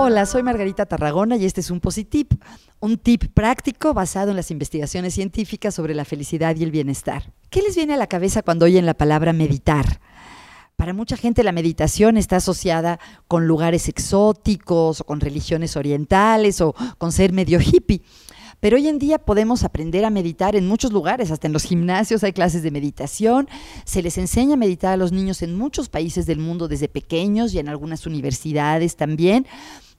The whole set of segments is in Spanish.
Hola, soy Margarita Tarragona y este es un Positip, un tip práctico basado en las investigaciones científicas sobre la felicidad y el bienestar. ¿Qué les viene a la cabeza cuando oyen la palabra meditar? Para mucha gente la meditación está asociada con lugares exóticos o con religiones orientales o con ser medio hippie. Pero hoy en día podemos aprender a meditar en muchos lugares, hasta en los gimnasios hay clases de meditación, se les enseña a meditar a los niños en muchos países del mundo desde pequeños y en algunas universidades también.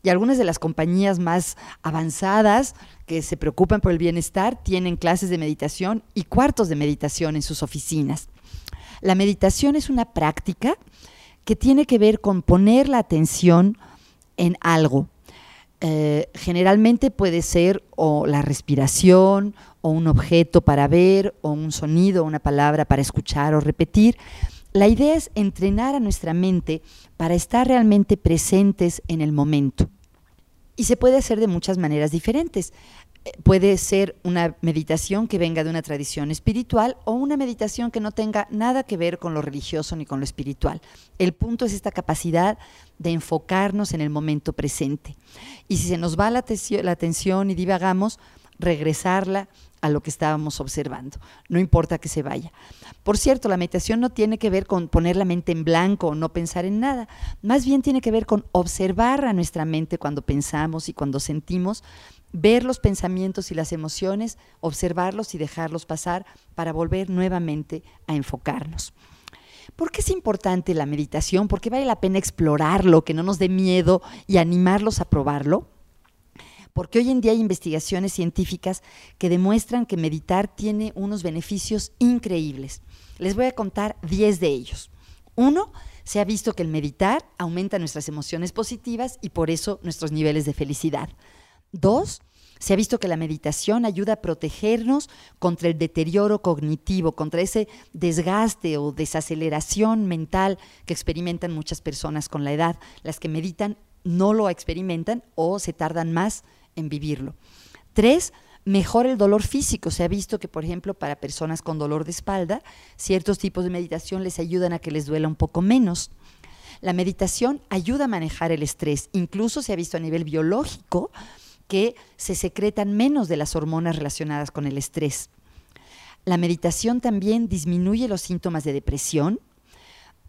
Y algunas de las compañías más avanzadas que se preocupan por el bienestar tienen clases de meditación y cuartos de meditación en sus oficinas. La meditación es una práctica que tiene que ver con poner la atención en algo, eh, generalmente puede ser o la respiración, o un objeto para ver, o un sonido, una palabra para escuchar o repetir. La idea es entrenar a nuestra mente para estar realmente presentes en el momento. Y se puede hacer de muchas maneras diferentes puede ser una meditación que venga de una tradición espiritual o una meditación que no tenga nada que ver con lo religioso ni con lo espiritual. El punto es esta capacidad de enfocarnos en el momento presente. Y si se nos va la, atención y divagamos, regresarla a lo que estábamos observando. No importa que se vaya. Por cierto, la meditación no tiene que ver con poner la mente en blanco o no pensar en nada. Más bien tiene que ver con observar a nuestra mente cuando pensamos y cuando sentimos ver los pensamientos y las emociones, observarlos y dejarlos pasar para volver nuevamente a enfocarnos. ¿Por qué es importante la meditación? ¿Por qué vale la pena explorarlo, que no nos dé miedo y animarlos a probarlo? Porque hoy en día hay investigaciones científicas que demuestran que meditar tiene unos beneficios increíbles. Les voy a contar 10 de ellos. Uno, se ha visto que el meditar aumenta nuestras emociones positivas y por eso nuestros niveles de felicidad. Dos, se ha visto que la meditación ayuda a protegernos contra el deterioro cognitivo, contra ese desgaste o desaceleración mental que experimentan muchas personas con la edad. Las que meditan no lo experimentan o se tardan más en vivirlo. Tres, mejora el dolor físico. Se ha visto que, por ejemplo, para personas con dolor de espalda, ciertos tipos de meditación les ayudan a que les duela un poco menos. La meditación ayuda a manejar el estrés. Incluso se ha visto a nivel biológico que se secretan menos de las hormonas relacionadas con el estrés. La meditación también disminuye los síntomas de depresión,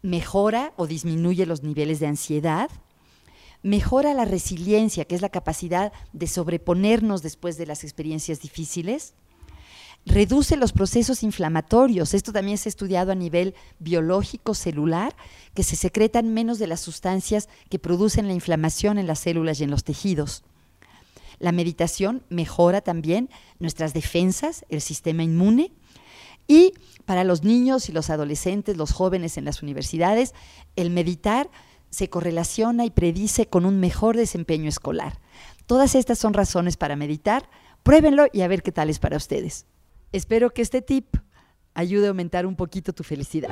mejora o disminuye los niveles de ansiedad, mejora la resiliencia, que es la capacidad de sobreponernos después de las experiencias difíciles, reduce los procesos inflamatorios. Esto también se ha estudiado a nivel biológico, celular, que se secretan menos de las sustancias que producen la inflamación en las células y en los tejidos. La meditación mejora también nuestras defensas, el sistema inmune. Y para los niños y los adolescentes, los jóvenes en las universidades, el meditar se correlaciona y predice con un mejor desempeño escolar. Todas estas son razones para meditar. Pruébenlo y a ver qué tal es para ustedes. Espero que este tip ayude a aumentar un poquito tu felicidad.